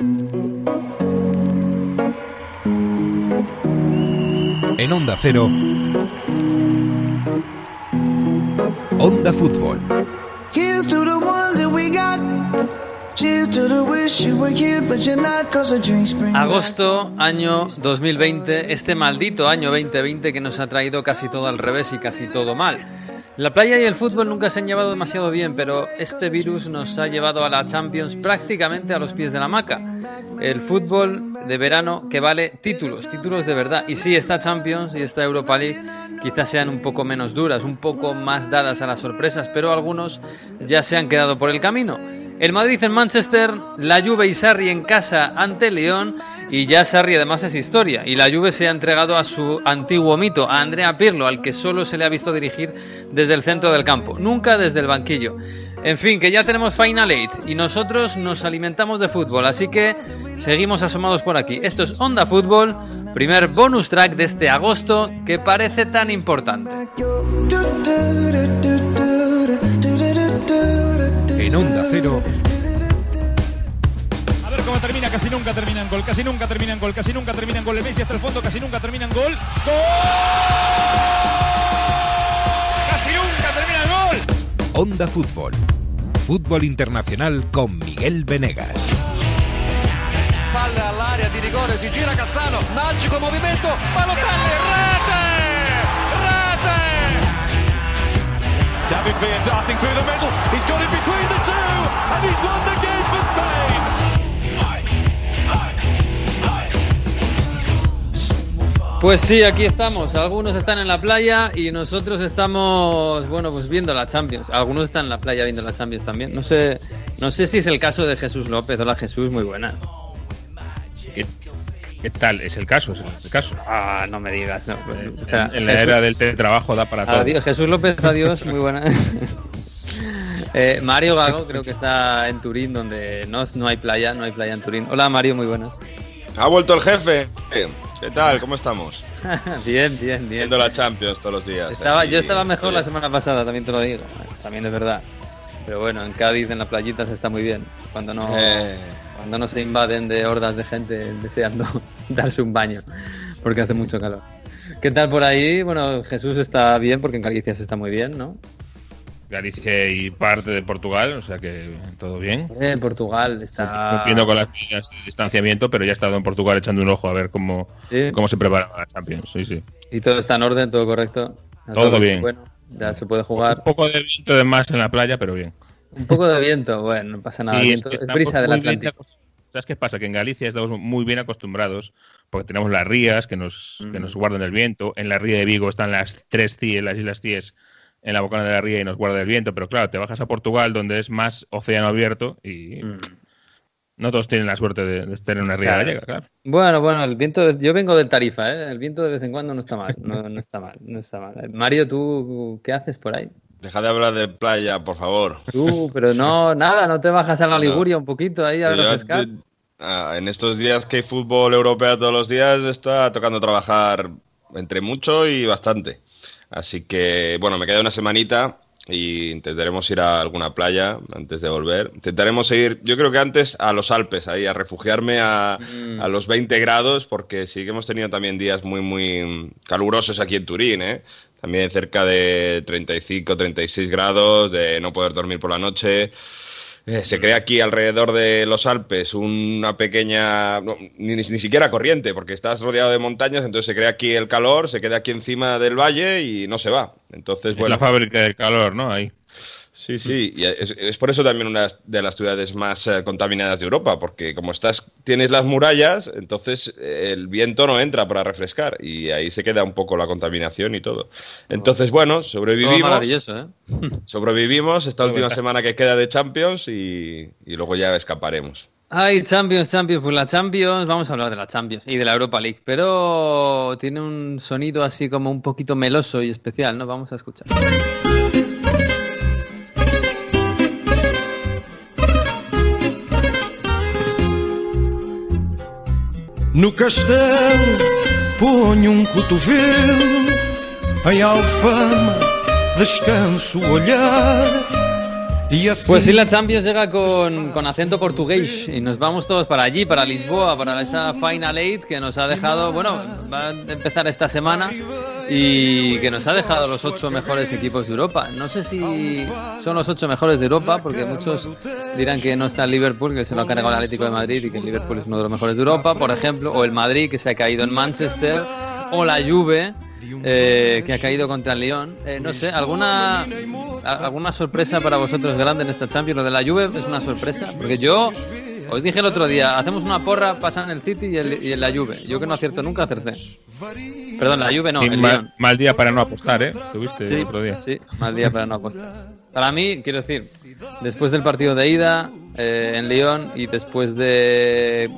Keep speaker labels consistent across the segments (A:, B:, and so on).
A: En Onda Cero, Onda Fútbol.
B: Here's to the ones that we got. Cheers to the wish you were here, but you're not, cause the drinks bring back
C: Agosto, año 2020, este maldito año 2020 que nos ha traído casi todo al revés y casi todo mal. La playa y el fútbol nunca se han llevado demasiado bien, pero este virus nos ha llevado a la Champions prácticamente a los pies de la hamaca. El fútbol de verano que vale títulos, títulos de verdad. Y sí, esta Champions y esta Europa League quizás sean un poco menos duras, un poco más dadas a las sorpresas, pero algunos ya se han quedado por el camino. El Madrid en Manchester, la Juve y Sarri en casa ante León y ya Sarri además es historia y la Juve se ha entregado a su antiguo mito, a Andrea Pirlo, al que solo se le ha visto dirigir desde el centro del campo, nunca desde el banquillo. En fin, que ya tenemos Final Eight y nosotros nos alimentamos de fútbol, así que seguimos asomados por aquí. Esto es Onda Fútbol, primer bonus track de este agosto que parece tan importante.
A: En Onda Cero,
D: A ver cómo termina, casi nunca termina en gol, casi nunca termina en gol, casi nunca termina en gol. El Messi hasta el fondo, casi nunca termina en gol. ¡Gol!
A: Onda Fútbol. Fútbol internacional con Miguel Venegas.
E: Palla all'area di rigore, si gira Cassano, magico movimento, Balotelli, rete! Rete!
D: David Villa darting through the middle. He's got it between the two, and he's won the game for Spain.
C: Pues sí, aquí estamos. Algunos están en la playa y nosotros estamos, bueno, pues viendo la Champions. Algunos están en la playa viendo la Champions también. No sé, no sé si es el caso de Jesús López. Hola Jesús, muy buenas.
F: ¿Qué, qué tal? Es el caso, es el caso.
C: Ah, no me digas. no, pues, o sea,
F: en, en la
C: Jesús-
F: era del teletrabajo da para todo.
C: Adiós, Jesús López, adiós, muy buenas. Eh, Mario Gago creo que está en Turín, donde no, no hay playa, no hay playa en Turín. Hola Mario, muy buenas.
G: Ha vuelto el jefe. ¿Qué tal? ¿Cómo estamos?
C: bien, bien, bien.
G: Viendo la Champions todos los días.
C: Estaba,
G: aquí.
C: yo estaba mejor la semana pasada, también te lo digo. También es verdad. Pero bueno, en Cádiz, en la playita, se está muy bien. Cuando no,
G: Eh.
C: cuando no se invaden de hordas de gente deseando darse un baño, porque hace mucho calor. ¿Qué tal por ahí? Bueno, Jesús está bien, porque en Galicia se está muy bien, ¿no?
F: Galicia y parte de Portugal, o sea que todo bien.
C: Eh, Portugal está...
F: Cumpliendo con las medidas de distanciamiento, pero ya he estado en Portugal echando un ojo a ver cómo,
C: Sí.
F: cómo se prepara la Champions. Sí, sí.
C: Y todo está en orden, todo correcto.
F: Todo bien.
C: Bueno, ya se puede jugar.
F: Un poco de viento de más en la playa, pero bien.
C: Un poco de viento, bueno, no pasa nada.
F: Sí,
C: viento-
F: que
C: es brisa del Atlántico.
F: ¿Sabes qué pasa? Que en Galicia estamos muy bien acostumbrados porque tenemos las rías que nos, que
C: Mm.
F: nos guardan el viento. En la ría de Vigo están las tres CIE, las Islas Cíes, en la bocana de la ría y nos guarda el viento. Pero claro, te bajas a Portugal donde es más océano abierto y
C: Mm.
F: no todos tienen la suerte de, de estar en una ría gallega, claro.
C: Bueno, bueno, el viento, de- yo vengo del Tarifa, ¿eh? El viento de vez en cuando no está mal, no, no está mal, no está mal. Mario, ¿tú qué haces por ahí?
G: Deja de hablar de playa, por favor.
C: Tú, pero no, nada, no te bajas a la Liguria un poquito ahí a refrescar.
G: ah, en estos días que hay fútbol europeo todos los días, está tocando trabajar entre mucho y bastante. Así que, bueno, me queda una semanita y intentaremos ir a alguna playa antes de volver. Intentaremos ir, yo creo que antes a los Alpes, ahí a refugiarme a,
C: Mm.
G: a los 20 grados, porque sí que hemos tenido también días muy, muy calurosos aquí en Turín, ¿eh? También cerca de 35, 36 grados, de no poder dormir por la noche. Eh, se crea aquí alrededor de los Alpes una pequeña, no, ni, ni siquiera corriente, porque estás rodeado de montañas, entonces se crea aquí el calor, se queda aquí encima del valle y no se va. Entonces,
F: Es
G: bueno,
F: la fábrica del calor, ¿no? Ahí.
G: Sí, sí, y es, es por eso también una de las ciudades más eh, contaminadas de Europa, porque como estás, tienes las murallas, entonces eh, el viento no entra para refrescar y ahí se queda un poco la contaminación y todo. Entonces, bueno, sobrevivimos.
C: maravilloso, ¿eh?
G: Sobrevivimos esta última semana que queda de Champions y, y luego ya escaparemos.
C: Ay, Champions, Champions, pues la Champions, vamos a hablar de la Champions y de la Europa League, pero tiene un sonido así como un poquito meloso y especial, ¿no? Vamos a escuchar.
B: No castelo ponho um cotovelo Em alfama descanso o olhar
C: Pues sí, la Champions llega con, con, acento portugués y nos vamos todos para allí, para Lisboa, para esa Final Eight que nos ha dejado, bueno, va a empezar esta semana y que nos ha dejado los ocho mejores equipos de Europa. No sé si son los ocho mejores de Europa, porque muchos dirán que no está el Liverpool, que se lo ha cargado el Atlético de Madrid y que el Liverpool es uno de los mejores de Europa, por ejemplo, o el Madrid que se ha caído en Manchester, o la Juve eh, que ha caído contra el Lyon. Eh, no sé, ¿alguna, ¿alguna sorpresa para vosotros grande en esta Champions? Lo de la Juve es una sorpresa, porque yo os dije el otro día, hacemos una porra, pasan el City y, el, y la Juve. Yo que no acierto nunca, acerté. Perdón, la Juve no, el
F: mal, mal, día para no apostar, ¿eh? Tuviste
C: sí,
F: el otro día.
C: Sí, mal día para no apostar. Para mí, quiero decir, después del partido de ida eh, en Lyon y después de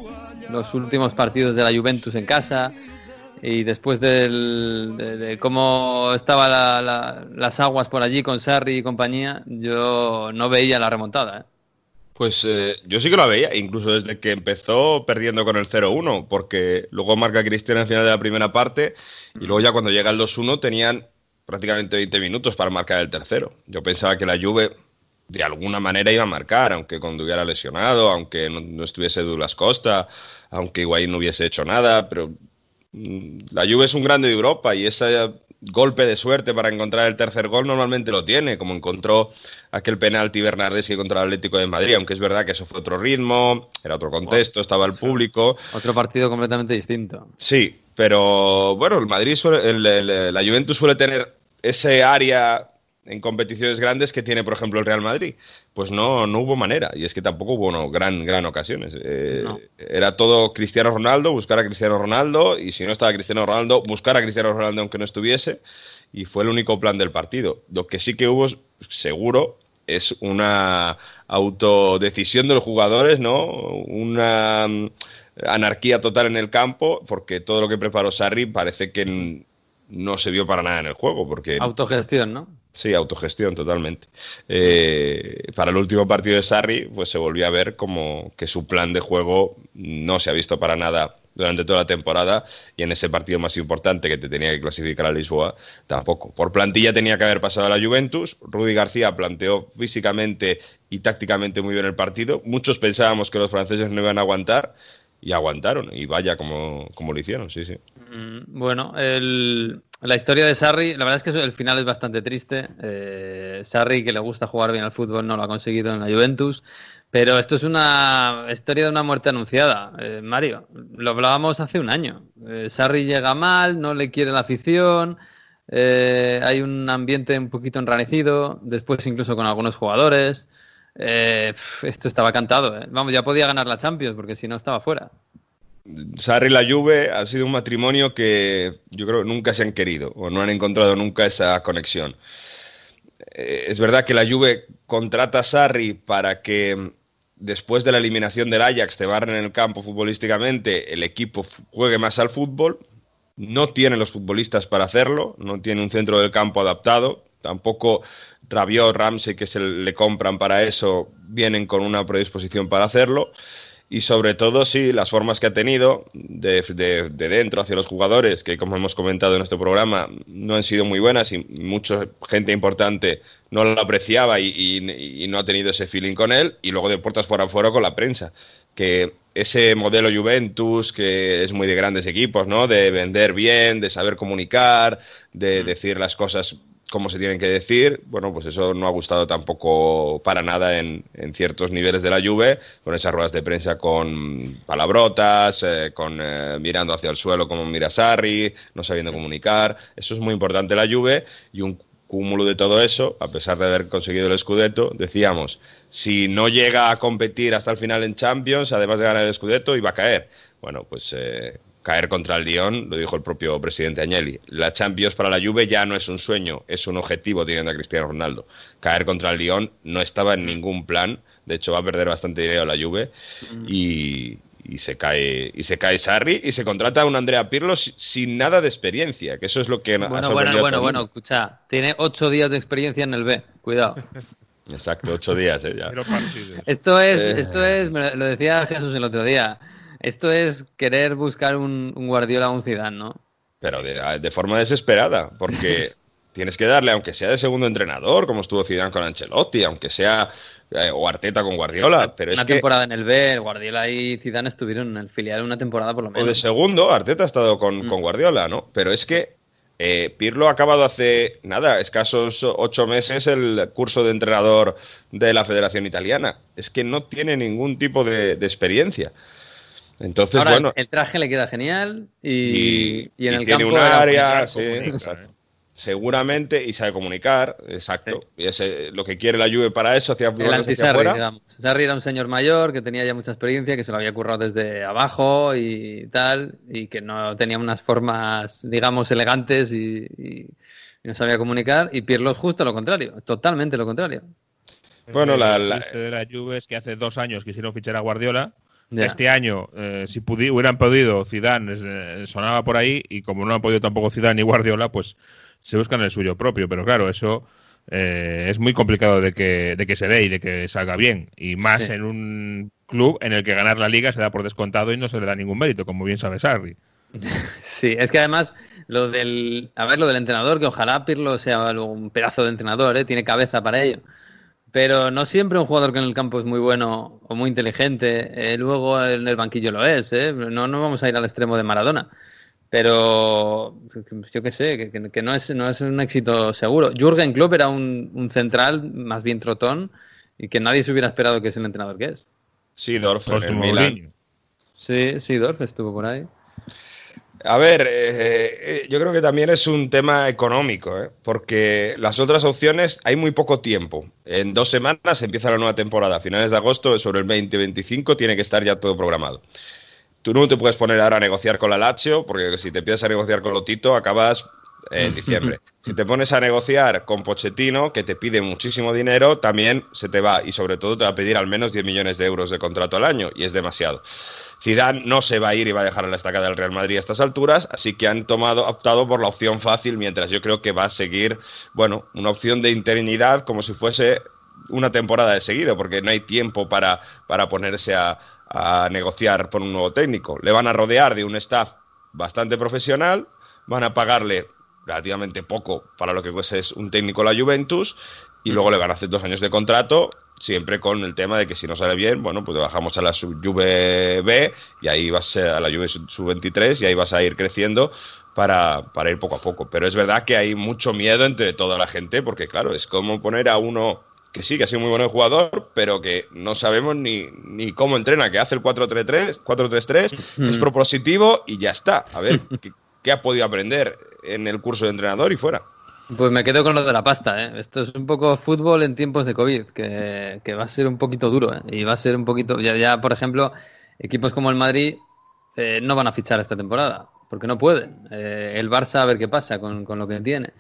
C: los últimos partidos de la Juventus en casa, y después del, de, cómo estaban la, la, las aguas por allí con Sarri y compañía, yo no veía la remontada. ¿eh?
G: Pues eh, yo sí que lo veía, incluso desde que empezó perdiendo con el 0-1, porque luego marca Cristiano al final de la primera parte y luego ya cuando llega el 2-1 tenían prácticamente 20 minutos para marcar el tercero. Yo pensaba que la Juve de alguna manera iba a marcar, aunque cuando hubiera lesionado, aunque no, no estuviese Douglas Costa, aunque Higuaín no hubiese hecho nada, pero la Juve es un grande de Europa y ese golpe de suerte para encontrar el tercer gol normalmente lo tiene, como encontró aquel penalti Bernardeschi contra el Atlético de Madrid, aunque es verdad que eso fue otro ritmo, era otro contexto, estaba el público.
C: Otro partido completamente distinto.
G: Sí, pero bueno, el Madrid suele, el, el, la Juventus suele tener ese área en competiciones grandes que tiene, por ejemplo, el Real Madrid. Pues no, no hubo manera. Y es que tampoco hubo no, gran, gran ocasiones. Eh, no. Era todo Cristiano Ronaldo, buscar a Cristiano Ronaldo, y si no estaba Cristiano Ronaldo, buscar a Cristiano Ronaldo aunque no estuviese. Y fue el único plan del partido. Lo que sí que hubo, seguro, es una autodecisión de los jugadores, ¿no? Una mm, anarquía total en el campo, porque todo lo que preparó Sarri parece que no se vio para nada en el juego. Porque...
C: Autogestión, ¿no?
G: Sí, autogestión totalmente. Eh, para el último partido de Sarri, pues se volvió a ver como que su plan de juego no se ha visto para nada durante toda la temporada y en ese partido más importante que te tenía que clasificar a Lisboa, tampoco. Por plantilla tenía que haber pasado a la Juventus. Rudy García planteó físicamente y tácticamente muy bien el partido. Muchos pensábamos que los franceses no iban a aguantar y aguantaron. Y vaya como, como lo hicieron, sí, sí.
C: Bueno, el, la historia de Sarri, la verdad es que el final es bastante triste. Eh, Sarri, que le gusta jugar bien al fútbol, no lo ha conseguido en la Juventus. Pero esto es una historia de una muerte anunciada, eh, Mario. Lo hablábamos hace un año. Eh, Sarri llega mal, no le quiere la afición, eh, hay un ambiente un poquito enranecido, después incluso con algunos jugadores. esto estaba cantado. Vamos, ya podía ganar la Champions porque si no estaba fuera.
G: Sarri y la Juve ha sido un matrimonio que yo creo nunca se han querido o no han encontrado nunca esa conexión. Eh, es verdad que la Juve contrata a Sarri para que después de la eliminación del Ajax te barren en el campo futbolísticamente, el equipo juegue más al fútbol. No tiene los futbolistas para hacerlo, no tiene un centro del campo adaptado, tampoco Rabiot, Ramsey, que se le compran para eso, vienen con una predisposición para hacerlo y sobre todo, sí, las formas que ha tenido de, de, de, dentro hacia los jugadores, que como hemos comentado en este programa, no han sido muy buenas y mucha gente importante no lo apreciaba y, y, y, no ha tenido ese feeling con él, y luego de puertas fuera fuera con la prensa, que ese modelo Juventus, que es muy de grandes equipos, ¿no? De vender bien, de saber comunicar, de decir las cosas como se tienen que decir, bueno, pues eso no ha gustado tampoco para nada en, en ciertos niveles de la Juve, con esas ruedas de prensa con palabrotas, eh, con eh, mirando hacia el suelo como mira Sarri, no sabiendo comunicar. Eso es muy importante la Juve y un cúmulo de todo eso, a pesar de haber conseguido el Scudetto, decíamos, si no llega a competir hasta el final en Champions, además de ganar el Scudetto, iba a caer. Bueno, pues eh, caer contra el Lyon, lo dijo el propio presidente Agnelli. La Champions para la Juve ya no es un sueño, es un objetivo teniendo a Cristiano Ronaldo. Caer contra el Lyon no estaba en ningún plan, de hecho va a perder bastante dinero la Juve y, y, se cae y se cae Sarri y se contrata a un Andrea Pirlo sin nada de experiencia, que eso es lo que
C: bueno, ha bueno, bueno, bueno, escucha, tiene ocho días de experiencia en el B, cuidado.
G: Exacto, ocho días, eh, ya.
C: Esto es, eh. esto es, me lo decía Jesús el otro día. Esto es querer buscar un, un Guardiola o un Zidane, ¿no?
G: Pero de, de, forma desesperada, porque tienes que darle, aunque sea de segundo entrenador, como estuvo Zidane con Ancelotti, aunque sea eh, o Arteta con Guardiola, pero
C: una
G: es que
C: temporada en el B, Guardiola y Zidane estuvieron en el filial una temporada por lo
G: o de
C: menos.
G: segundo, Arteta ha estado con,
C: Mm.
G: con Guardiola, ¿no? Pero es que eh, Pirlo ha acabado hace nada, escasos ocho meses el curso de entrenador de la Federación Italiana. Es que no tiene ningún tipo de, de experiencia. Entonces,
C: Ahora,
G: bueno,
C: el traje le queda genial y,
G: y,
C: y en
G: y
C: el
G: tiene
C: campo
G: área, sí, exacto.
F: ¿eh?
G: seguramente, y sabe comunicar, exacto. Y lo que quiere la Juve para eso, hacia,
C: el anti-Sarri, digamos. Sarri era un señor mayor que tenía ya mucha experiencia, que se lo había currado desde abajo y tal, y que no tenía unas formas, digamos, elegantes y, y- y no sabía comunicar. Y Pirlo es justo lo contrario, totalmente lo contrario.
G: Bueno, la- la-
F: de la Juve es que hace dos años quisieron fichar a Guardiola. Este año, eh, si pudi- hubieran podido, Zidane eh, sonaba por ahí y como no han podido tampoco Zidane ni Guardiola, pues se buscan el suyo propio. Pero claro, eso eh, es muy complicado de que, de que se dé y de que salga bien. Y más
C: Sí.
F: en un club en el que ganar la liga se da por descontado y no se le da ningún mérito, como bien sabe Sarri.
C: Sí, es que además lo del, a ver, lo del entrenador, que ojalá Pirlo sea un pedazo de entrenador, ¿eh? tiene cabeza para ello. Pero no siempre un jugador que en el campo es muy bueno o muy inteligente, eh, luego en el banquillo lo es. ¿eh? No, no vamos a ir al extremo de Maradona. Pero yo qué sé, que, no, es, no es un éxito seguro. Jürgen Klopp era un, un central más bien trotón y que nadie se hubiera esperado que es el entrenador que es.
G: Seedorf en el Milan.
C: Sí, sí, Dorf estuvo por ahí.
G: A ver, eh, eh, yo creo que también es un tema económico, ¿eh? porque las otras opciones hay muy poco tiempo. En dos semanas empieza la nueva temporada, a finales de agosto, sobre el 2025 tiene que estar ya todo programado. Tú no te puedes poner ahora a negociar con la Lazio, porque si te empiezas a negociar con Lotito, acabas en diciembre. Si te pones a negociar con Pochettino, que te pide muchísimo dinero, también se te va. Y sobre todo te va a pedir al menos 10 millones de euros de contrato al año, y es demasiado. Zidane no se va a ir y va a dejar a la estacada del Real Madrid a estas alturas, así que han tomado, optado por la opción fácil, mientras yo creo que va a seguir, bueno, una opción de interinidad como si fuese una temporada de seguido, porque no hay tiempo para, para ponerse a, a negociar por un nuevo técnico. Le van a rodear de un staff bastante profesional, van a pagarle relativamente poco para lo que es un técnico la Juventus y luego le van a hacer dos años de contrato siempre con el tema de que si no sale bien, bueno, pues te bajamos a la sub Juve B y ahí vas a la Juve sub 23 y ahí vas a ir creciendo para, para ir poco a poco. Pero es verdad que hay mucho miedo entre toda la gente porque, claro, es como poner a uno que sí, que ha sido muy bueno jugador, pero que no sabemos ni, ni cómo entrena, que hace el 4-3-3, 4-3-3, es propositivo y ya está. A ver, ¿qué, qué ha podido aprender en el curso de entrenador y fuera?
C: Pues me quedo con lo de la pasta, ¿eh? Esto es un poco fútbol en tiempos de COVID, que, que va a ser un poquito duro, ¿eh? Y va a ser un poquito, ya, ya por ejemplo, equipos como el Madrid eh, no van a fichar esta temporada, porque no pueden. Eh, el Barça a ver qué pasa con, con lo que tiene.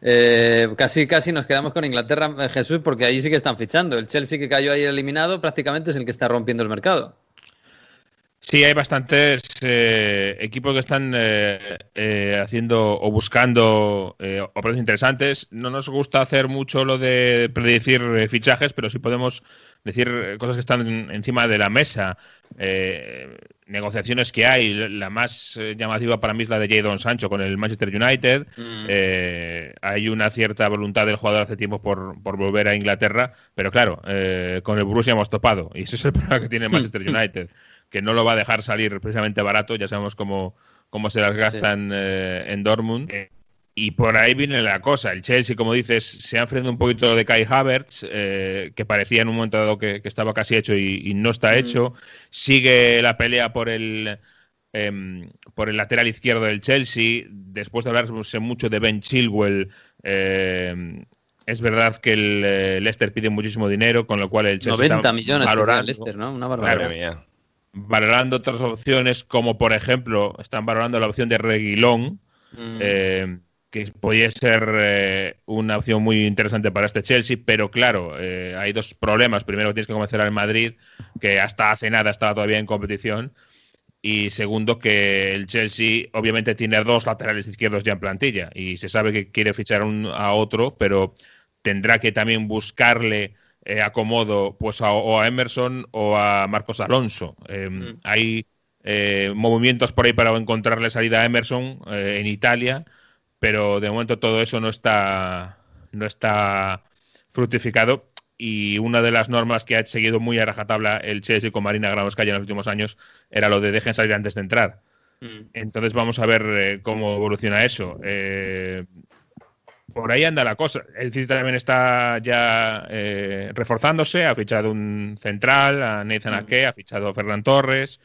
C: Eh, casi, casi nos quedamos con Inglaterra, eh, Jesús, porque allí sí que están fichando. El Chelsea que cayó ahí eliminado prácticamente es el que está rompiendo el mercado.
F: Sí, hay bastantes eh, equipos que están eh, eh, haciendo o buscando operaciones interesantes. No nos gusta hacer mucho lo de predecir fichajes, pero sí podemos decir cosas que están en- encima de la mesa. Negociaciones que hay. La más llamativa para mí es la de Jadon Sancho con el Manchester United. Eh, hay una cierta voluntad del jugador hace tiempo por, por volver a Inglaterra, pero claro, eh, con el Borussia hemos topado. Y ese es el problema que tiene el Manchester United que no lo va a dejar salir precisamente barato, ya sabemos cómo, cómo se las gastan eh, en Dortmund. Eh, y por ahí viene la cosa. El Chelsea, como dices, se ha enfrentado un poquito de Kai Havertz, eh, que parecía en un momento dado que, que estaba casi hecho y, y no está hecho. Sigue la pelea por el, em, por el lateral izquierdo del Chelsea. Después de hablarse mucho de Ben Chilwell, em, es verdad que el eh, Leicester pide muchísimo dinero, con lo cual el Chelsea
C: 90
F: está
C: millones
F: valorando,
C: Leicester, ¿no? Una barbaridad.
G: Mía.
F: Valorando otras opciones, como por ejemplo, están valorando la opción de Reguilón,
C: Mm.
F: eh, que podría ser eh, una opción muy interesante para este Chelsea, pero claro, eh, hay dos problemas. Primero, tienes que convencer al Madrid, que hasta hace nada estaba todavía en competición. Y segundo, que el Chelsea obviamente tiene dos laterales izquierdos ya en plantilla y se sabe que quiere fichar un, a otro, pero tendrá que también buscarle eh, acomodo pues a, o a Emerson o a Marcos Alonso. Eh, Hay eh, movimientos por ahí para encontrarle salida a Emerson eh, en Italia, pero de momento todo eso no está, no está fructificado y una de las normas que ha seguido muy a rajatabla el Chelsea con Marina Granovskaya en los últimos años era lo de dejen salir antes de entrar.
C: Mm.
F: Entonces vamos a ver eh, cómo evoluciona eso. Por ahí anda la cosa. El City también está ya eh, reforzándose, ha fichado un central, a Nathan Ake, ha fichado a Ferran Torres.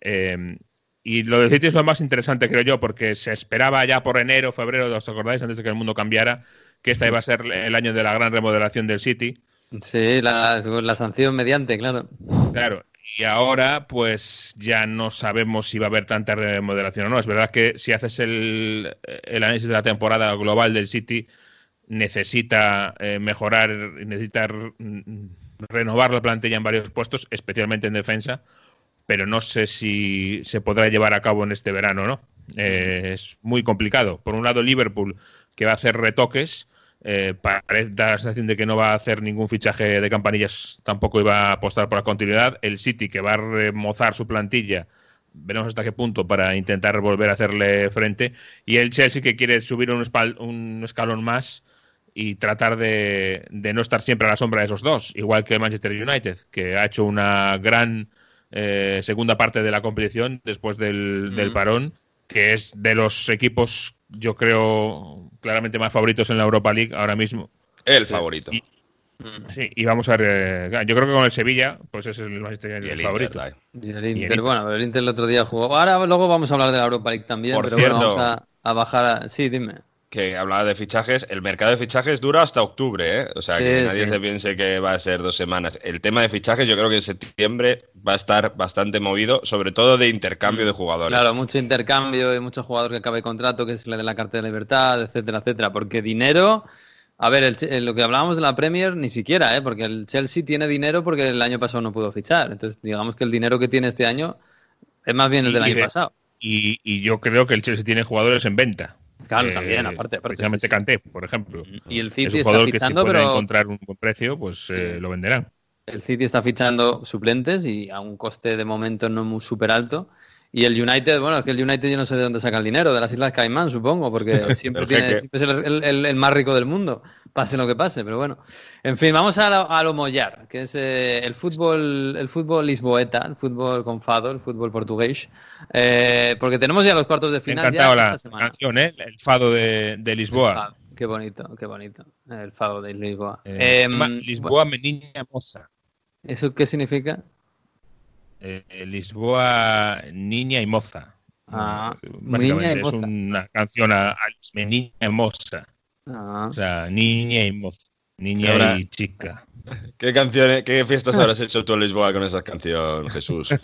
F: eh, y lo del City es lo más interesante, creo yo, porque se esperaba ya por enero, febrero, ¿os acordáis? Antes de que el mundo cambiara, que esta iba a ser el año de la gran remodelación del City.
C: Sí, la, la sanción mediante, claro.
F: Claro, y ahora pues ya no sabemos si va a haber tanta remodelación o no. Es verdad que si haces el, análisis de la temporada global del City, necesita eh, mejorar, necesita mm, renovar la plantilla en varios puestos, especialmente en defensa, pero no sé si se podrá llevar a cabo en este verano, ¿no? Eh, es muy complicado. Por un lado, Liverpool, que va a hacer retoques, eh, parece da la sensación de que no va a hacer ningún fichaje de campanillas, tampoco iba a apostar por la continuidad. El City, que va a remozar su plantilla, veremos hasta qué punto para intentar volver a hacerle frente. Y el Chelsea, que quiere subir un, un escalón más y tratar de, de no estar siempre a la sombra de esos dos, igual que Manchester United, que ha hecho una gran eh, segunda parte de la competición después del, del
C: Mm.
F: parón, que es de los equipos, yo creo, claramente más favoritos en la Europa League ahora mismo.
G: El favorito.
F: Y- Sí, y vamos a ver. eh, yo creo que con el Sevilla, pues es el
G: Y
F: United
G: el
F: favorito.
G: Inter,
C: Y el
F: el
C: Inter,
F: Inter.
C: bueno, el Inter el otro día jugó. Ahora luego vamos a hablar de la Europa League también,
G: Por
C: pero
G: cierto.
C: bueno, vamos a, a bajar a... Sí, dime.
G: Que hablaba de fichajes, el mercado de fichajes dura hasta octubre, ¿eh? O sea,
C: Sí,
G: que nadie
C: sí.
G: se piense que va a ser dos semanas. El tema de fichajes yo creo que en septiembre va a estar bastante movido, sobre todo de intercambio de jugadores.
C: Claro, mucho intercambio y mucho jugador que acabe contrato, que se le dé la carta de libertad, etcétera, etcétera. Porque dinero, a ver, el lo que hablábamos de la Premier, ni siquiera, ¿eh? Porque el Chelsea tiene dinero porque el año pasado no pudo fichar. Entonces, digamos que el dinero que tiene este año es más bien el del
F: Y
C: año pasado.
F: Y, y yo creo que el Chelsea tiene jugadores en venta.
C: Claro,
F: Eh,
C: también, aparte, aparte,
F: Precisamente
C: sí, sí.
F: Kanté, por ejemplo.
C: Y el
F: Es
C: City
F: un
C: está
F: jugador que si
C: fichando, pero
F: encontrar un buen precio, pues eh,
C: Sí.
F: lo venderán.
C: el City está fichando suplentes y a un coste de momento no muy súper alto. Y el United, bueno, es que el United yo no sé de dónde saca el dinero, de las Islas Caimán, supongo, porque siempre, tiene, siempre es el, el- el- el más rico del mundo, pase lo que pase, pero bueno. En fin, vamos a lo, a lo mollar, que es eh, el fútbol el fútbol lisboeta, el fútbol con fado, el fútbol portugués, eh, porque tenemos ya los cuartos de
F: Me
C: final ya
F: encantado la
C: esta semana.
F: canción, ¿eh? El fado de, de Lisboa.
C: fado, Qué bonito, qué bonito, el fado de Lisboa. Em,
F: llama
C: bueno,
F: Lisboa Meniña Moza.
C: ¿Eso qué significa?
F: Eh, Lisboa Niña y Moza.
C: Ah,
F: Básicamente,
C: Niña y
F: es
C: Moza.
F: una canción a, a Niña y Moza.
C: Ah.
F: O sea, niña y moza. Niña
G: Y ahora-
F: y chica.
G: ¿Qué canciones, qué fiestas habrás hecho tú en Lisboa con esa canción, Jesús?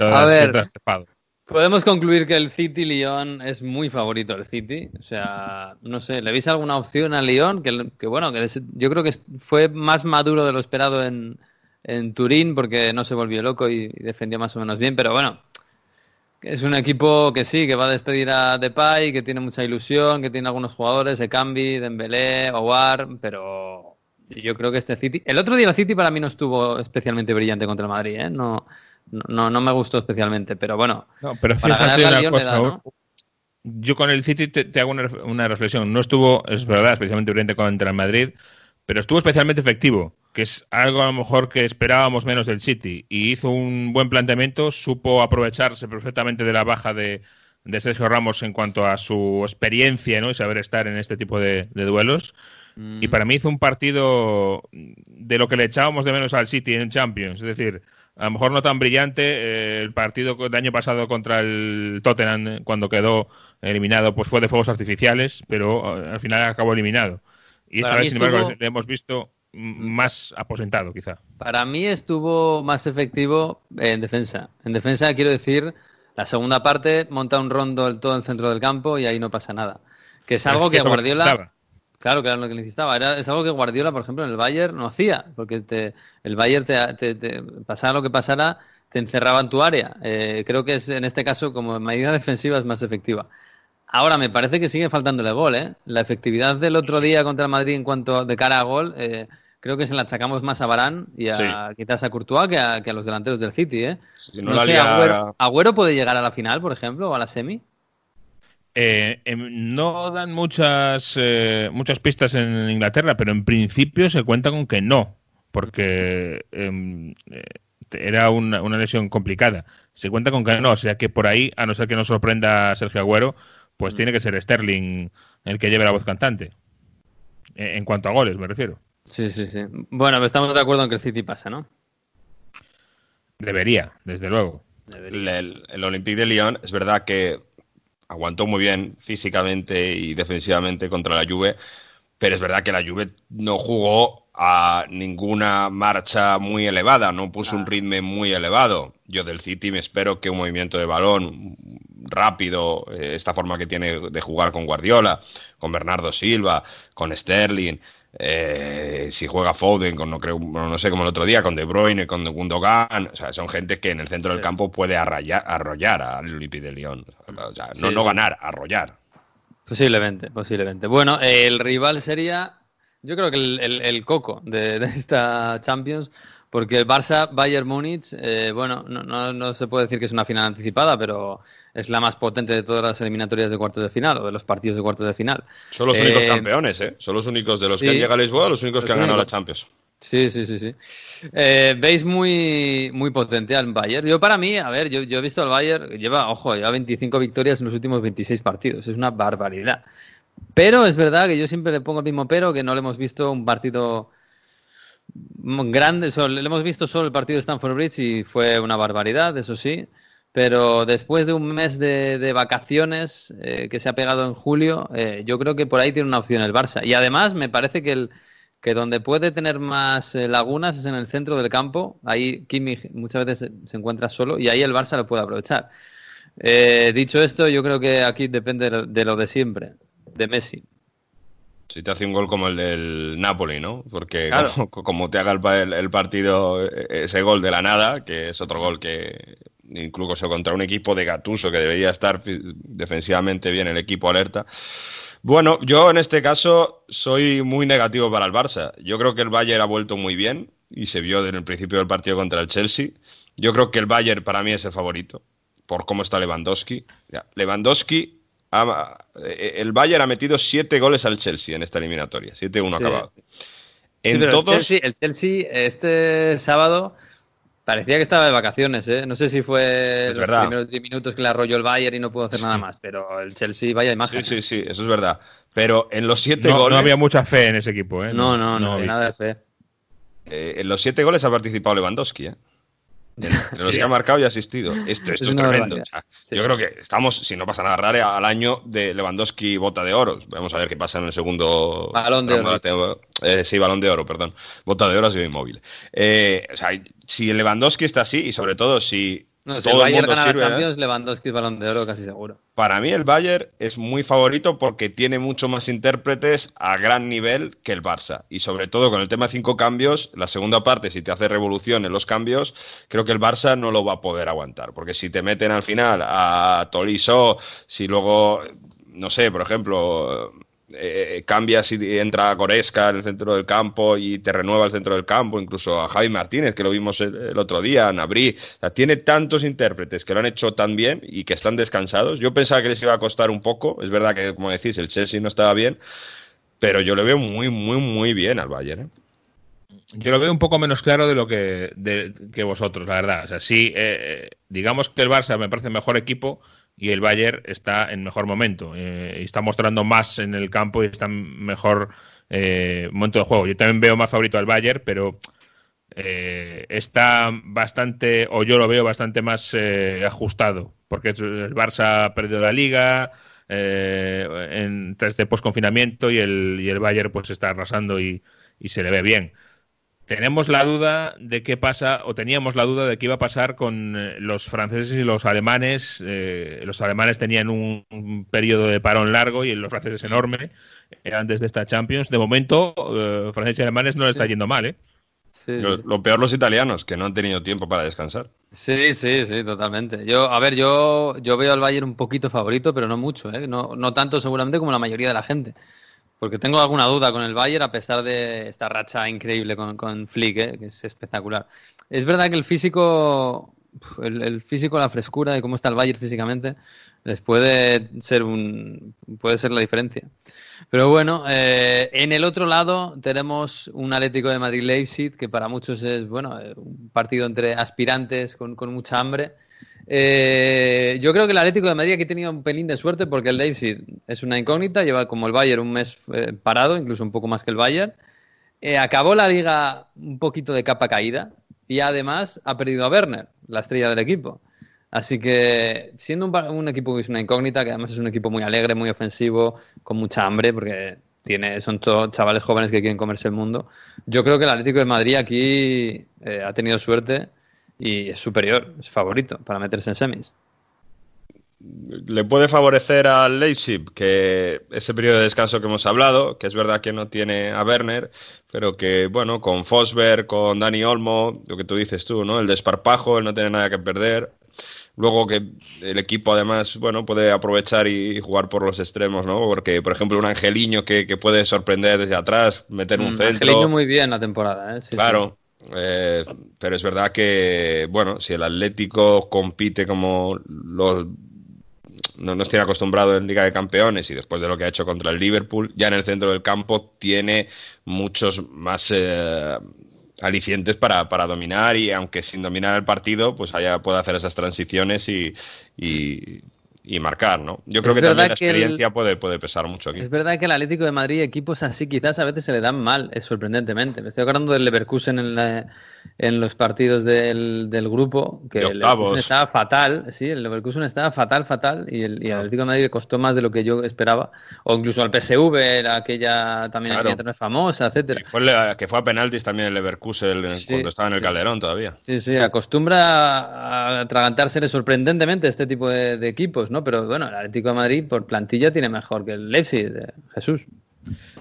C: A ver. Podemos concluir que el City Lyon es muy favorito el City. O sea, no sé, ¿le veis alguna opción al Lyon? Que, que bueno, que des- yo creo que es- fue más maduro de lo esperado en, en Turín porque no se volvió loco y, defendió más o menos bien, pero bueno, es un equipo que sí, que va a despedir a Depay, que tiene mucha ilusión, que tiene algunos jugadores, Ekambi, Dembélé, Owar, pero yo creo que este City... El otro día el City para mí no estuvo especialmente brillante contra el Madrid, ¿eh? No, no, no me gustó especialmente, pero bueno,
F: No, pero fíjate una cosa.
C: da, ¿no?
F: Yo con el City te, te hago una, una reflexión. No estuvo, es verdad, especialmente brillante contra el Madrid, pero estuvo especialmente efectivo, que es algo a lo mejor que esperábamos menos del City. Y hizo un buen planteamiento, supo aprovecharse perfectamente de la baja de, de Sergio Ramos en cuanto a su experiencia ¿no? y saber estar en este tipo de, de duelos. Y para mí hizo un partido de lo que le echábamos de menos al City en Champions. Es decir, a lo mejor no tan brillante. eh, el partido del año pasado contra el Tottenham, eh, cuando quedó eliminado, pues fue de fuegos artificiales, pero eh, al final acabó eliminado. Y esta vez, sin embargo,
C: estuvo-
F: le hemos visto más aposentado, quizá.
C: Para mí estuvo más efectivo en defensa. En defensa quiero decir, la segunda parte monta un rondo el todo el centro del campo y ahí no pasa nada. Que es algo que Guardiola...
F: necesitaba.
C: Claro, que era lo que necesitaba. Era, es algo que Guardiola, por ejemplo, en el Bayern no hacía, porque te, el Bayern, te, te- te- pasara lo que pasara, te encerraba en tu área. Eh, creo que es en este caso, como medida defensiva, es más efectiva. Ahora, me parece que sigue faltándole gol, ¿eh? La efectividad del otro día contra el Madrid en cuanto de cara a gol, eh, creo que se la achacamos más a Barán y a, quizás a Courtois que a, que a los delanteros del City, ¿eh?
G: Si no
C: sé, Agüero, Agüero puede llegar a la final, por ejemplo, o a la semi.
F: Eh, em, no dan muchas, eh, muchas pistas en Inglaterra, pero en principio se cuenta con que no, porque em, eh, era una, una, lesión complicada. Se cuenta con que no, o sea que por ahí, a no ser que nos sorprenda Sergio Agüero, pues mm. tiene que ser Sterling el que lleve la voz cantante. En cuanto a goles, me refiero.
C: Sí, sí, sí. Bueno, estamos de acuerdo en que el City pasa, ¿no?
F: Debería, desde luego.
G: El, el, Olympique de Lyon es verdad que aguantó muy bien físicamente y defensivamente contra la Juve, pero es verdad que la Juve no jugó a ninguna marcha muy elevada, no puso un ritmo muy elevado. Yo del City me espero que un movimiento de balón rápido, eh, esta forma que tiene de jugar con Guardiola, con Bernardo Silva, con Sterling, eh, si juega Foden, con, no, creo, no sé, como el otro día, con De Bruyne, con Gundogan, o sea, son gente que en el centro del campo puede arrollar, arrollar al Olympique de Lyon. O sea, no, no ganar, arrollar.
C: Posiblemente, posiblemente. Bueno, el rival sería, yo creo que el, el, coco de, de, esta Champions porque el Barça Bayern Múnich, eh, bueno, no, no, no, se puede decir que es una final anticipada, pero es la más potente de todas las eliminatorias de cuartos de final o de los partidos de cuartos de final.
G: Son los únicos eh, campeones, ¿eh? Son los únicos de los que han llegado a Lisboa, los únicos que han ganado la Champions.
C: Sí, sí, sí, sí. Eh, Veis muy, muy potente al Bayern. Yo para mí, a ver, yo, yo he visto al Bayern, lleva, ojo, lleva 25 victorias en los últimos 26 partidos. Es una barbaridad. Pero es verdad que yo siempre le pongo el mismo pero, que no le hemos visto un partido grande, le hemos visto solo el partido de Stanford Bridge y fue una barbaridad, eso sí, pero después de un mes de, vacaciones eh, que se ha pegado en julio, eh, yo creo que por ahí tiene una opción el Barça. Y además me parece que, el, que donde puede tener más eh, lagunas es en el centro del campo, ahí Kimmich muchas veces se encuentra solo y ahí el Barça lo puede aprovechar. dicho esto, yo creo que aquí depende de lo de siempre, de Messi.
G: Si te hace un gol como el del Napoli, ¿no? Porque como, te haga el, partido e, ese gol de la nada, que es otro gol que incluso contra un equipo de Gatuso que debería estar defensivamente bien el equipo alerta. Bueno, yo en este caso soy muy negativo para el Barça. Yo creo que el Bayern ha vuelto muy bien y se vio desde el principio del partido contra el Chelsea. Yo creo que el Bayern para mí es el favorito por cómo está Lewandowski. Lewandowski eh, el Bayern ha metido siete goles al Chelsea en esta eliminatoria, 7-1 acabado.
C: En todos... el, Chelsea, este sábado parecía que estaba de vacaciones, ¿eh? No sé si fue los primeros 10 minutos que le arrolló el Bayern y no pudo hacer nada más, pero el Chelsea vaya imagen.
G: Sí, sí, sí, eso es verdad. Pero en los siete goles...
F: No había mucha fe en ese equipo, ¿eh?
C: No, no, no, no, nada de fe.
G: Eh, en los siete goles ha participado Lewandowski, ¿eh? Los que ha marcado y asistido. Esto, esto es, tremendo. Yo creo que estamos, si no pasa nada raro, al año de Lewandowski bota de oro. Vamos a ver qué pasa en el segundo.
C: Balón de oro.
G: Eh, sí, balón de oro, perdón. Bota de oro ha sido inmóvil. Eh, o sea, si Lewandowski está así y sobre todo si
C: no, si el Bayern gana la ¿eh? Champions, Lewandowski es balón de oro casi seguro.
G: Para mí el Bayern es muy favorito porque tiene mucho más intérpretes a gran nivel que el Barça. Y sobre todo con el tema de cinco cambios, la segunda parte, si te hace revolución en los cambios, creo que el Barça no lo va a poder aguantar. Porque si te meten al final a Tolisso, si luego, no sé, por ejemplo, eh, cambias y entra Goresca en el centro del campo y te renueva el centro del campo, incluso a Javi Martínez, que lo vimos el, otro día, a Nabri. tiene tantos intérpretes que lo han hecho tan bien y que están descansados. Yo pensaba que les iba a costar un poco. Es verdad que, como decís, el Chelsea no estaba bien, pero yo le veo muy, muy, muy bien al Bayern. ¿eh?
F: Yo lo veo un poco menos claro de lo que, que vosotros, la verdad. O sea, sí, eh, digamos que el Barça me parece mejor equipo, y el Bayern está en mejor momento eh, y está mostrando más en el campo y está en mejor eh, momento de juego. Yo también veo más favorito al Bayern, pero eh, está bastante, o yo lo veo bastante más ajustado, porque el Barça ha perdido la liga en, tras de post-confinamiento y el, y el Bayern pues está arrasando y se le ve bien tenemos la duda de qué pasa, o teníamos la duda de qué iba a pasar con eh, los franceses y los alemanes. Eh, los alemanes tenían un, periodo de parón largo y los franceses enorme eh, antes de esta Champions. De momento, franceses y alemanes no le está yendo mal, ¿eh?
G: lo, peor los italianos, que no han tenido tiempo para descansar.
C: Sí, sí, sí, totalmente. Yo, a ver, yo, yo veo al Bayern un poquito favorito, pero no mucho, ¿eh? no, no tanto seguramente como la mayoría de la gente. Porque tengo alguna duda con el Bayern a pesar de esta racha increíble con, con Flick, ¿eh? que es espectacular. Es verdad que el físico el, físico, la frescura y cómo está el Bayern físicamente, les puede ser un puede ser la diferencia. Pero bueno, eh, en el otro lado tenemos un Atlético de Madrid Leipzig que para muchos es bueno eh, un partido entre aspirantes con mucha hambre. Eh, yo creo que el Atlético de Madrid aquí ha tenido un pelín de suerte porque el Leipzig es una incógnita, lleva como el Bayern un mes eh, parado, incluso un poco más que el Bayern. Eh, acabó la liga un poquito de capa caída y además ha perdido a Werner, la estrella del equipo. Así que siendo un, un, equipo que es una incógnita, que además es un equipo muy alegre, muy ofensivo, con mucha hambre, porque tiene, son todos chavales jóvenes que quieren comerse el mundo, yo creo que el Atlético de Madrid aquí ha tenido suerte y es superior, es favorito para meterse en semis.
G: Le puede favorecer al Leipzig que ese periodo de descanso que hemos hablado, que es verdad que no tiene a Werner, pero que, bueno, con Fosberg, con Dani Olmo, lo que tú dices tú, ¿no? El desparpajo, el no tiene nada que perder. Luego que el equipo además, bueno, puede aprovechar y jugar por los extremos, ¿no? Porque, por ejemplo, un Angeliño que, que puede sorprender desde atrás, meter un
C: Mm,
G: centro.
C: Angeliño muy bien la temporada, ¿eh? Sí,
G: claro. Eh, pero es verdad que, bueno, si el Atlético compite como los no nos tiene acostumbrado en Liga de Campeones y después de lo que ha hecho contra el Liverpool, ya en el centro del campo tiene muchos más eh, alicientes para, para, dominar y aunque sin dominar el partido, pues allá puede hacer esas transiciones y, y, y marcar, ¿no? Yo creo
C: Es
G: que también la
C: el-
G: experiencia puede, puede pesar mucho aquí.
C: Es verdad que el Atlético de Madrid, equipos así quizás a veces se le dan mal, es sorprendentemente. Me estoy acordando del Leverkusen en, la- en los partidos del, del grupo, que
G: De
C: el Leverkusen estaba fatal, sí, el Leverkusen estaba fatal, fatal, y el, y el Atlético de Madrid le costó más de lo que yo esperaba. O incluso al PSV, era aquella también
G: Claro.
C: aquella famosa, etcétera.
G: Que fue, a penaltis también el Leverkusen
C: Sí,
G: cuando estaba en el
C: sí.
G: Calderón todavía.
C: Sí, sí, acostumbra a atragantársele sorprendentemente este tipo de, de equipos, ¿no? Pero bueno, el Atlético de Madrid por plantilla tiene mejor que el Leipzig, de Jesús.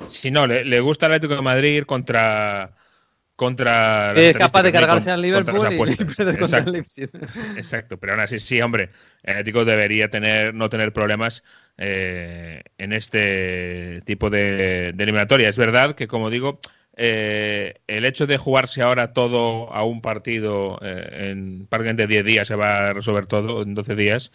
F: Si no, le, le gusta al Atlético de Madrid ir contra. contra
C: Es capaz de
F: ¿no?
C: cargarse
F: Con-
C: al Liverpool y perder contra el
F: Exacto.
C: Leipzig.
F: Exacto, pero aún así sí, hombre, el Atlético debería tener, no tener problemas eh, en este tipo de, de eliminatoria. Es verdad que, como digo, eh, el hecho de jugarse ahora todo a un partido eh, en prácticamente 10 días, se va a resolver todo en 12 días,